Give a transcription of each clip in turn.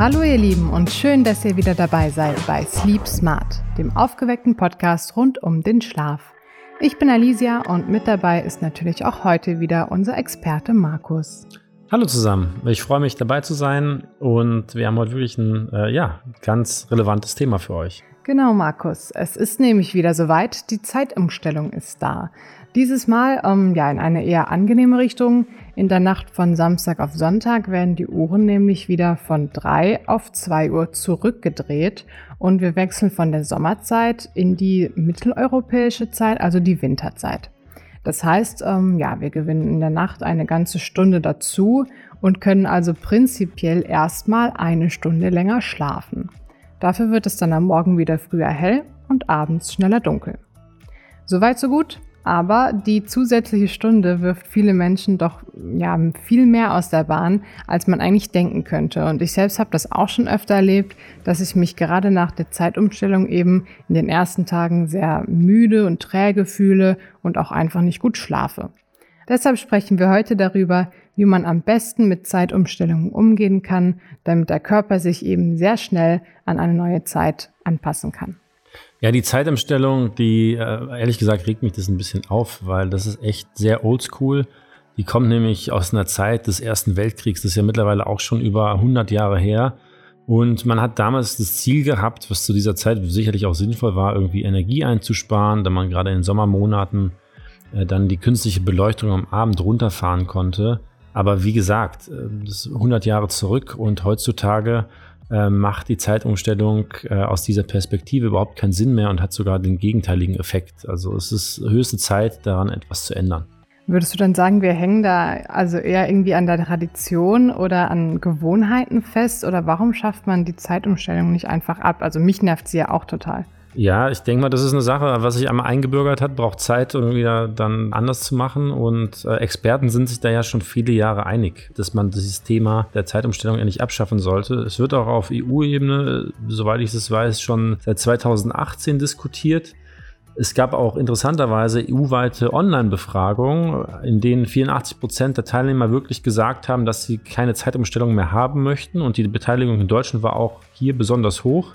Hallo ihr Lieben und schön, dass ihr wieder dabei seid bei Sleep Smart, dem aufgeweckten Podcast rund um den Schlaf. Ich bin Alicia und mit dabei ist natürlich auch heute wieder unser Experte Markus. Hallo zusammen, ich freue mich dabei zu sein und wir haben heute wirklich ein äh, ja, ganz relevantes Thema für euch. Genau, Markus. Es ist nämlich wieder soweit, die Zeitumstellung ist da. Dieses Mal ähm, ja in eine eher angenehme Richtung. In der Nacht von Samstag auf Sonntag werden die Uhren nämlich wieder von 3 auf 2 Uhr zurückgedreht und wir wechseln von der Sommerzeit in die mitteleuropäische Zeit, also die Winterzeit. Das heißt, ähm, ja, wir gewinnen in der Nacht eine ganze Stunde dazu und können also prinzipiell erstmal eine Stunde länger schlafen. Dafür wird es dann am Morgen wieder früher hell und abends schneller dunkel. Soweit so gut? Aber die zusätzliche Stunde wirft viele Menschen doch ja, viel mehr aus der Bahn, als man eigentlich denken könnte. Und ich selbst habe das auch schon öfter erlebt, dass ich mich gerade nach der Zeitumstellung eben in den ersten Tagen sehr müde und träge fühle und auch einfach nicht gut schlafe. Deshalb sprechen wir heute darüber, wie man am besten mit Zeitumstellungen umgehen kann, damit der Körper sich eben sehr schnell an eine neue Zeit anpassen kann. Ja, die Zeitumstellung, die äh, ehrlich gesagt regt mich das ein bisschen auf, weil das ist echt sehr oldschool. Die kommt nämlich aus einer Zeit des Ersten Weltkriegs, das ist ja mittlerweile auch schon über 100 Jahre her. Und man hat damals das Ziel gehabt, was zu dieser Zeit sicherlich auch sinnvoll war, irgendwie Energie einzusparen, da man gerade in den Sommermonaten äh, dann die künstliche Beleuchtung am Abend runterfahren konnte. Aber wie gesagt, äh, das ist 100 Jahre zurück und heutzutage äh, macht die Zeitumstellung äh, aus dieser Perspektive überhaupt keinen Sinn mehr und hat sogar den gegenteiligen Effekt. Also es ist höchste Zeit, daran etwas zu ändern. Würdest du dann sagen, wir hängen da also eher irgendwie an der Tradition oder an Gewohnheiten fest? Oder warum schafft man die Zeitumstellung nicht einfach ab? Also mich nervt sie ja auch total. Ja, ich denke mal, das ist eine Sache, was sich einmal eingebürgert hat, braucht Zeit, um wieder dann anders zu machen. Und äh, Experten sind sich da ja schon viele Jahre einig, dass man dieses Thema der Zeitumstellung endlich abschaffen sollte. Es wird auch auf EU-Ebene, soweit ich es weiß, schon seit 2018 diskutiert. Es gab auch interessanterweise EU-weite Online-Befragungen, in denen 84 Prozent der Teilnehmer wirklich gesagt haben, dass sie keine Zeitumstellung mehr haben möchten. Und die Beteiligung in Deutschland war auch hier besonders hoch.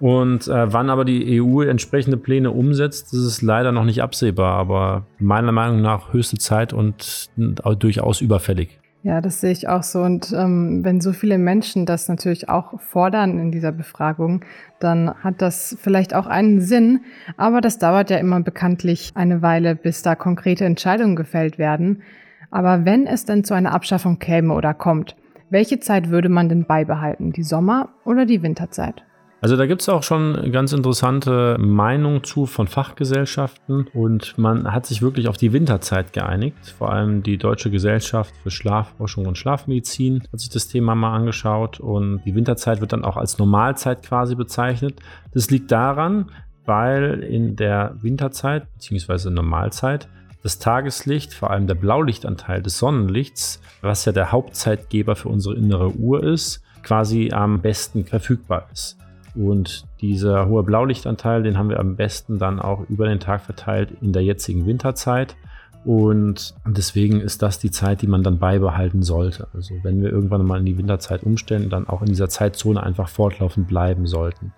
Und äh, wann aber die EU entsprechende Pläne umsetzt, das ist leider noch nicht absehbar, aber meiner Meinung nach höchste Zeit und durchaus überfällig. Ja, das sehe ich auch so. Und ähm, wenn so viele Menschen das natürlich auch fordern in dieser Befragung, dann hat das vielleicht auch einen Sinn. Aber das dauert ja immer bekanntlich eine Weile, bis da konkrete Entscheidungen gefällt werden. Aber wenn es denn zu einer Abschaffung käme oder kommt, welche Zeit würde man denn beibehalten? Die Sommer- oder die Winterzeit? Also da gibt es auch schon ganz interessante Meinungen zu von Fachgesellschaften und man hat sich wirklich auf die Winterzeit geeinigt. Vor allem die Deutsche Gesellschaft für Schlafforschung und Schlafmedizin hat sich das Thema mal angeschaut und die Winterzeit wird dann auch als Normalzeit quasi bezeichnet. Das liegt daran, weil in der Winterzeit bzw. Normalzeit das Tageslicht, vor allem der Blaulichtanteil des Sonnenlichts, was ja der Hauptzeitgeber für unsere innere Uhr ist, quasi am besten verfügbar ist. Und dieser hohe Blaulichtanteil, den haben wir am besten dann auch über den Tag verteilt in der jetzigen Winterzeit. Und deswegen ist das die Zeit, die man dann beibehalten sollte. Also wenn wir irgendwann mal in die Winterzeit umstellen, dann auch in dieser Zeitzone einfach fortlaufend bleiben sollten.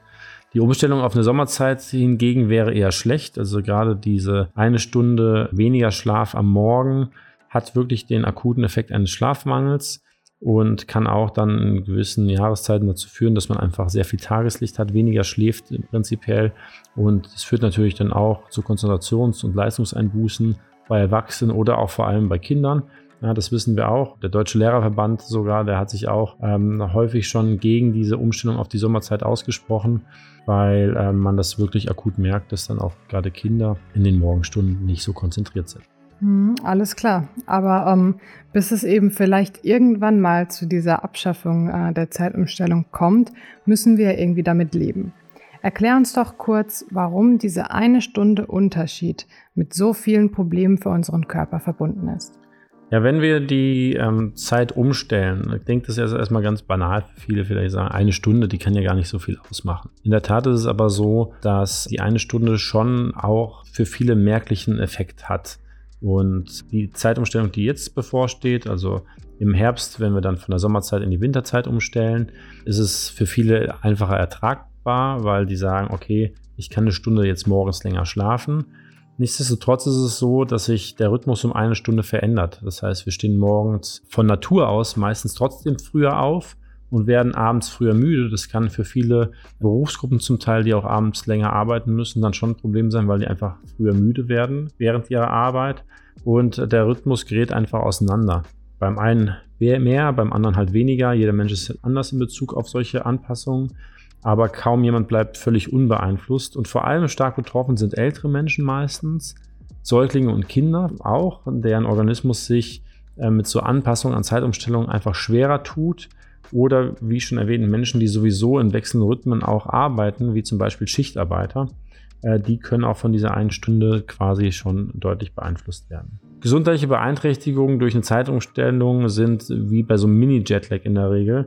Die Umstellung auf eine Sommerzeit hingegen wäre eher schlecht. Also gerade diese eine Stunde weniger Schlaf am Morgen hat wirklich den akuten Effekt eines Schlafmangels und kann auch dann in gewissen Jahreszeiten dazu führen, dass man einfach sehr viel Tageslicht hat, weniger schläft prinzipiell und es führt natürlich dann auch zu Konzentrations- und Leistungseinbußen bei Erwachsenen oder auch vor allem bei Kindern. Ja, das wissen wir auch. Der Deutsche Lehrerverband sogar, der hat sich auch ähm, häufig schon gegen diese Umstellung auf die Sommerzeit ausgesprochen, weil ähm, man das wirklich akut merkt, dass dann auch gerade Kinder in den Morgenstunden nicht so konzentriert sind. Hm, alles klar. Aber ähm, bis es eben vielleicht irgendwann mal zu dieser Abschaffung äh, der Zeitumstellung kommt, müssen wir irgendwie damit leben. Erklär uns doch kurz, warum diese eine Stunde Unterschied mit so vielen Problemen für unseren Körper verbunden ist. Ja, wenn wir die ähm, Zeit umstellen, klingt das erst erstmal ganz banal für viele, vielleicht sagen, eine Stunde, die kann ja gar nicht so viel ausmachen. In der Tat ist es aber so, dass die eine Stunde schon auch für viele merklichen Effekt hat. Und die Zeitumstellung, die jetzt bevorsteht, also im Herbst, wenn wir dann von der Sommerzeit in die Winterzeit umstellen, ist es für viele einfacher ertragbar, weil die sagen, okay, ich kann eine Stunde jetzt morgens länger schlafen. Nichtsdestotrotz ist es so, dass sich der Rhythmus um eine Stunde verändert. Das heißt, wir stehen morgens von Natur aus meistens trotzdem früher auf und werden abends früher müde. Das kann für viele Berufsgruppen zum Teil, die auch abends länger arbeiten müssen, dann schon ein Problem sein, weil die einfach früher müde werden während ihrer Arbeit und der Rhythmus gerät einfach auseinander. Beim einen mehr, beim anderen halt weniger. Jeder Mensch ist anders in Bezug auf solche Anpassungen aber kaum jemand bleibt völlig unbeeinflusst. Und vor allem stark betroffen sind ältere Menschen meistens, Säuglinge und Kinder auch, deren Organismus sich äh, mit so Anpassungen an Zeitumstellungen einfach schwerer tut. Oder wie schon erwähnt, Menschen, die sowieso in wechselnden Rhythmen auch arbeiten, wie zum Beispiel Schichtarbeiter, äh, die können auch von dieser einen Stunde quasi schon deutlich beeinflusst werden. Gesundheitliche Beeinträchtigungen durch eine Zeitumstellung sind wie bei so einem Mini-Jetlag in der Regel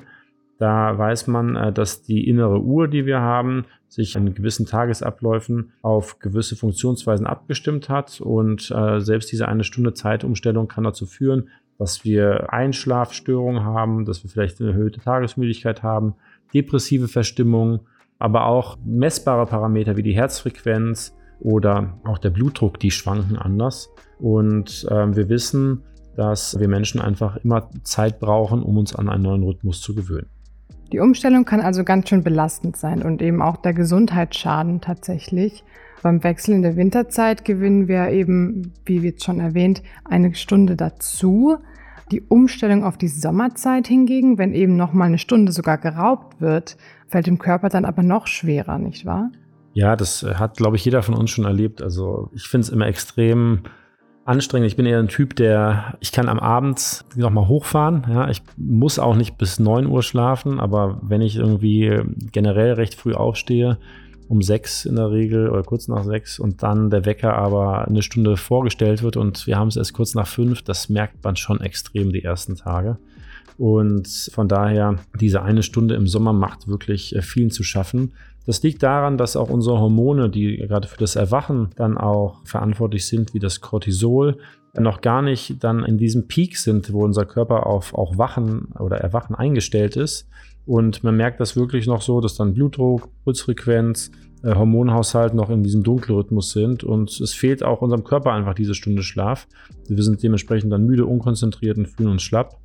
da weiß man, äh, dass die innere Uhr, die wir haben, sich in gewissen Tagesabläufen auf gewisse Funktionsweisen abgestimmt hat. Und äh, selbst diese eine Stunde Zeitumstellung kann dazu führen, dass wir Einschlafstörungen haben, dass wir vielleicht eine erhöhte Tagesmüdigkeit haben, depressive Verstimmung, aber auch messbare Parameter wie die Herzfrequenz oder auch der Blutdruck, die schwanken anders. Und äh, wir wissen, dass wir Menschen einfach immer Zeit brauchen, um uns an einen neuen Rhythmus zu gewöhnen. Die Umstellung kann also ganz schön belastend sein und eben auch der Gesundheit schaden tatsächlich. Beim Wechsel in der Winterzeit gewinnen wir eben, wie wir schon erwähnt, eine Stunde dazu. Die Umstellung auf die Sommerzeit hingegen, wenn eben nochmal eine Stunde sogar geraubt wird, fällt dem Körper dann aber noch schwerer, nicht wahr? Ja, das hat, glaube ich, jeder von uns schon erlebt. Also ich finde es immer extrem anstrengend. Ich bin eher ein Typ, der, ich kann am Abend nochmal hochfahren. Ja, ich muss auch nicht bis 9 Uhr schlafen, aber wenn ich irgendwie generell recht früh aufstehe, um sechs in der Regel oder kurz nach sechs und dann der Wecker aber eine Stunde vorgestellt wird und wir haben es erst kurz nach fünf, das merkt man schon extrem die ersten Tage. Und von daher, diese eine Stunde im Sommer macht wirklich äh, vielen zu schaffen. Das liegt daran, dass auch unsere Hormone, die gerade für das Erwachen dann auch verantwortlich sind, wie das Cortisol, noch gar nicht dann in diesem Peak sind, wo unser Körper auf auch Wachen oder Erwachen eingestellt ist. Und man merkt das wirklich noch so, dass dann Blutdruck, Pulsfrequenz, äh, Hormonhaushalt noch in diesem Dunkelrhythmus sind. Und es fehlt auch unserem Körper einfach diese Stunde Schlaf. Wir sind dementsprechend dann müde, unkonzentriert und fühlen uns schlapp.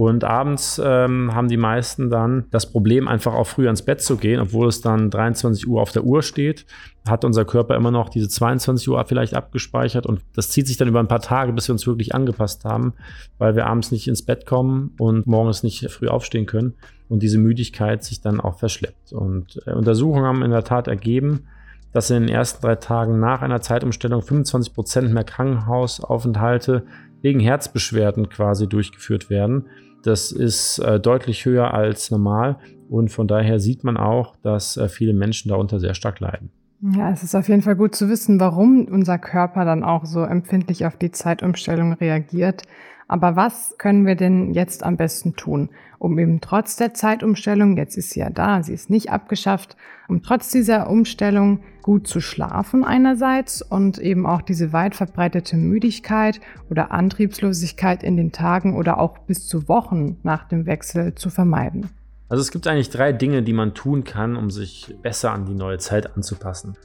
Und abends ähm, haben die meisten dann das Problem, einfach auch früh ins Bett zu gehen, obwohl es dann 23 Uhr auf der Uhr steht, hat unser Körper immer noch diese 22 Uhr vielleicht abgespeichert und das zieht sich dann über ein paar Tage, bis wir uns wirklich angepasst haben, weil wir abends nicht ins Bett kommen und morgens nicht früh aufstehen können und diese Müdigkeit sich dann auch verschleppt. Und äh, Untersuchungen haben in der Tat ergeben, dass in den ersten drei Tagen nach einer Zeitumstellung 25 Prozent mehr Krankenhausaufenthalte wegen Herzbeschwerden quasi durchgeführt werden. Das ist äh, deutlich höher als normal und von daher sieht man auch, dass äh, viele Menschen darunter sehr stark leiden. Ja, es ist auf jeden Fall gut zu wissen, warum unser Körper dann auch so empfindlich auf die Zeitumstellung reagiert. Aber was können wir denn jetzt am besten tun, um eben trotz der Zeitumstellung, jetzt ist sie ja da, sie ist nicht abgeschafft, um trotz dieser Umstellung gut zu schlafen einerseits und eben auch diese weit verbreitete Müdigkeit oder Antriebslosigkeit in den Tagen oder auch bis zu Wochen nach dem Wechsel zu vermeiden? Also es gibt eigentlich drei Dinge, die man tun kann, um sich besser an die neue Zeit anzupassen.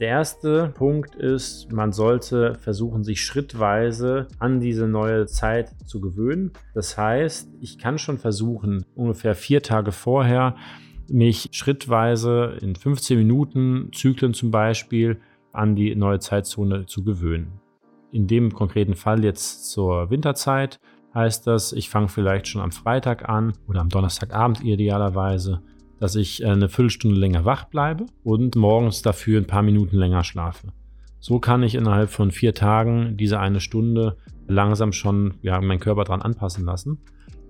Der erste Punkt ist, man sollte versuchen, sich schrittweise an diese neue Zeit zu gewöhnen. Das heißt, ich kann schon versuchen, ungefähr vier Tage vorher mich schrittweise in 15 Minuten Zyklen zum Beispiel an die neue Zeitzone zu gewöhnen. In dem konkreten Fall jetzt zur Winterzeit heißt das, ich fange vielleicht schon am Freitag an oder am Donnerstagabend idealerweise dass ich äh, eine Viertelstunde länger wach bleibe und morgens dafür ein paar Minuten länger schlafe. So kann ich innerhalb von vier Tagen diese eine Stunde langsam schon ja, meinen Körper dran anpassen lassen.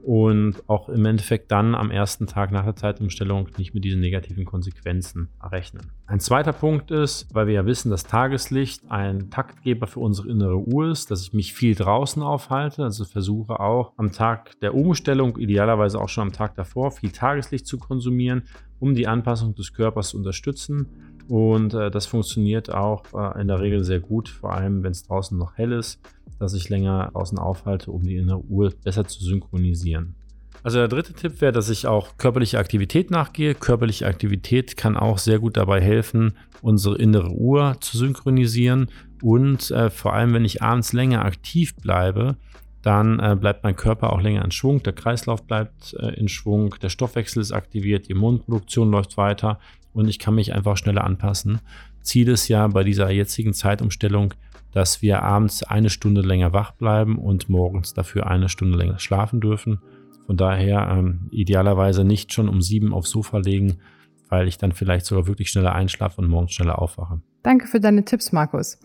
und auch im Endeffekt dann am ersten Tag nach der Zeitumstellung nicht mit diesen negativen Konsequenzen rechnen. Ein zweiter Punkt ist, weil wir ja wissen, dass Tageslicht ein Taktgeber für unsere innere Uhr ist, dass ich mich viel draußen aufhalte, also versuche auch am Tag der Umstellung, idealerweise auch schon am Tag davor, viel Tageslicht zu konsumieren, um die Anpassung des Körpers zu unterstützen. Und äh, das funktioniert auch äh, in der Regel sehr gut, vor allem wenn es draußen noch hell ist dass ich länger außen aufhalte, um die innere Uhr besser zu synchronisieren. Also der dritte Tipp wäre, dass ich auch körperliche Aktivität nachgehe. Körperliche Aktivität kann auch sehr gut dabei helfen, unsere innere Uhr zu synchronisieren. Und äh, vor allem, wenn ich abends länger aktiv bleibe, dann äh, bleibt mein Körper auch länger in Schwung, der Kreislauf bleibt äh, in Schwung, der Stoffwechsel ist aktiviert, die Immunproduktion läuft weiter und ich kann mich einfach schneller anpassen. Ziel ist ja bei dieser jetzigen Zeitumstellung, dass wir abends eine Stunde länger wach bleiben und morgens dafür eine Stunde länger schlafen dürfen. Von daher ähm, idealerweise nicht schon um sieben aufs Sofa legen, weil ich dann vielleicht sogar wirklich schneller einschlafe und morgens schneller aufwache. Danke für deine Tipps, Markus.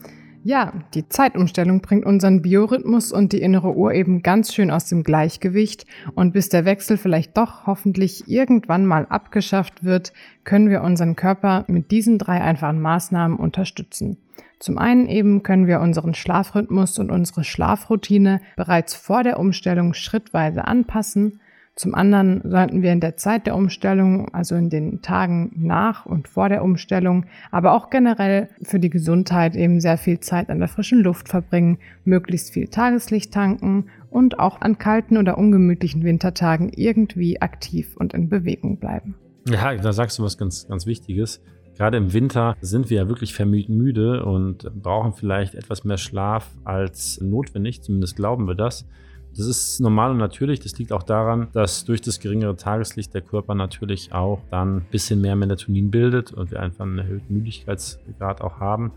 Ja, die Zeitumstellung bringt unseren Biorhythmus und die innere Uhr eben ganz schön aus dem Gleichgewicht. Und bis der Wechsel vielleicht doch hoffentlich irgendwann mal abgeschafft wird, können wir unseren Körper mit diesen drei einfachen Maßnahmen unterstützen. Zum einen eben können wir unseren Schlafrhythmus und unsere Schlafroutine bereits vor der Umstellung schrittweise anpassen. Zum anderen sollten wir in der Zeit der Umstellung, also in den Tagen nach und vor der Umstellung, aber auch generell für die Gesundheit eben sehr viel Zeit an der frischen Luft verbringen, möglichst viel Tageslicht tanken und auch an kalten oder ungemütlichen Wintertagen irgendwie aktiv und in Bewegung bleiben. Ja, da sagst du was ganz, ganz Wichtiges. Gerade im Winter sind wir ja wirklich vermüht müde und brauchen vielleicht etwas mehr Schlaf als notwendig, zumindest glauben wir das. Das ist normal und natürlich. Das liegt auch daran, dass durch das geringere Tageslicht der Körper natürlich auch dann ein bisschen mehr Melatonin bildet und wir einfach einen erhöhten Müdigkeitsgrad auch haben.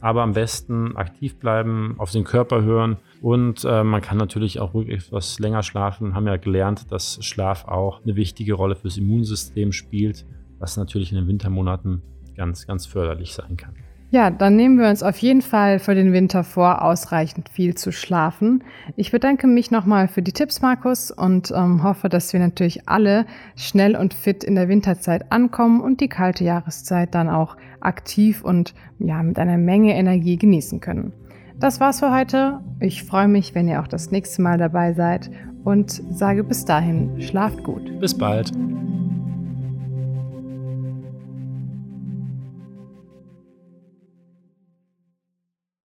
Aber am besten aktiv bleiben, auf den Körper hören und äh, man kann natürlich auch ruhig etwas länger schlafen. Haben ja gelernt, dass Schlaf auch eine wichtige Rolle fürs Immunsystem spielt, was natürlich in den Wintermonaten ganz, ganz förderlich sein kann. Ja, dann nehmen wir uns auf jeden Fall für den Winter vor, ausreichend viel zu schlafen. Ich bedanke mich nochmal für die Tipps, Markus, und ähm, hoffe, dass wir natürlich alle schnell und fit in der Winterzeit ankommen und die kalte Jahreszeit dann auch aktiv und ja, mit einer Menge Energie genießen können. Das war's für heute. Ich freue mich, wenn ihr auch das nächste Mal dabei seid und sage bis dahin, schlaft gut. Bis bald.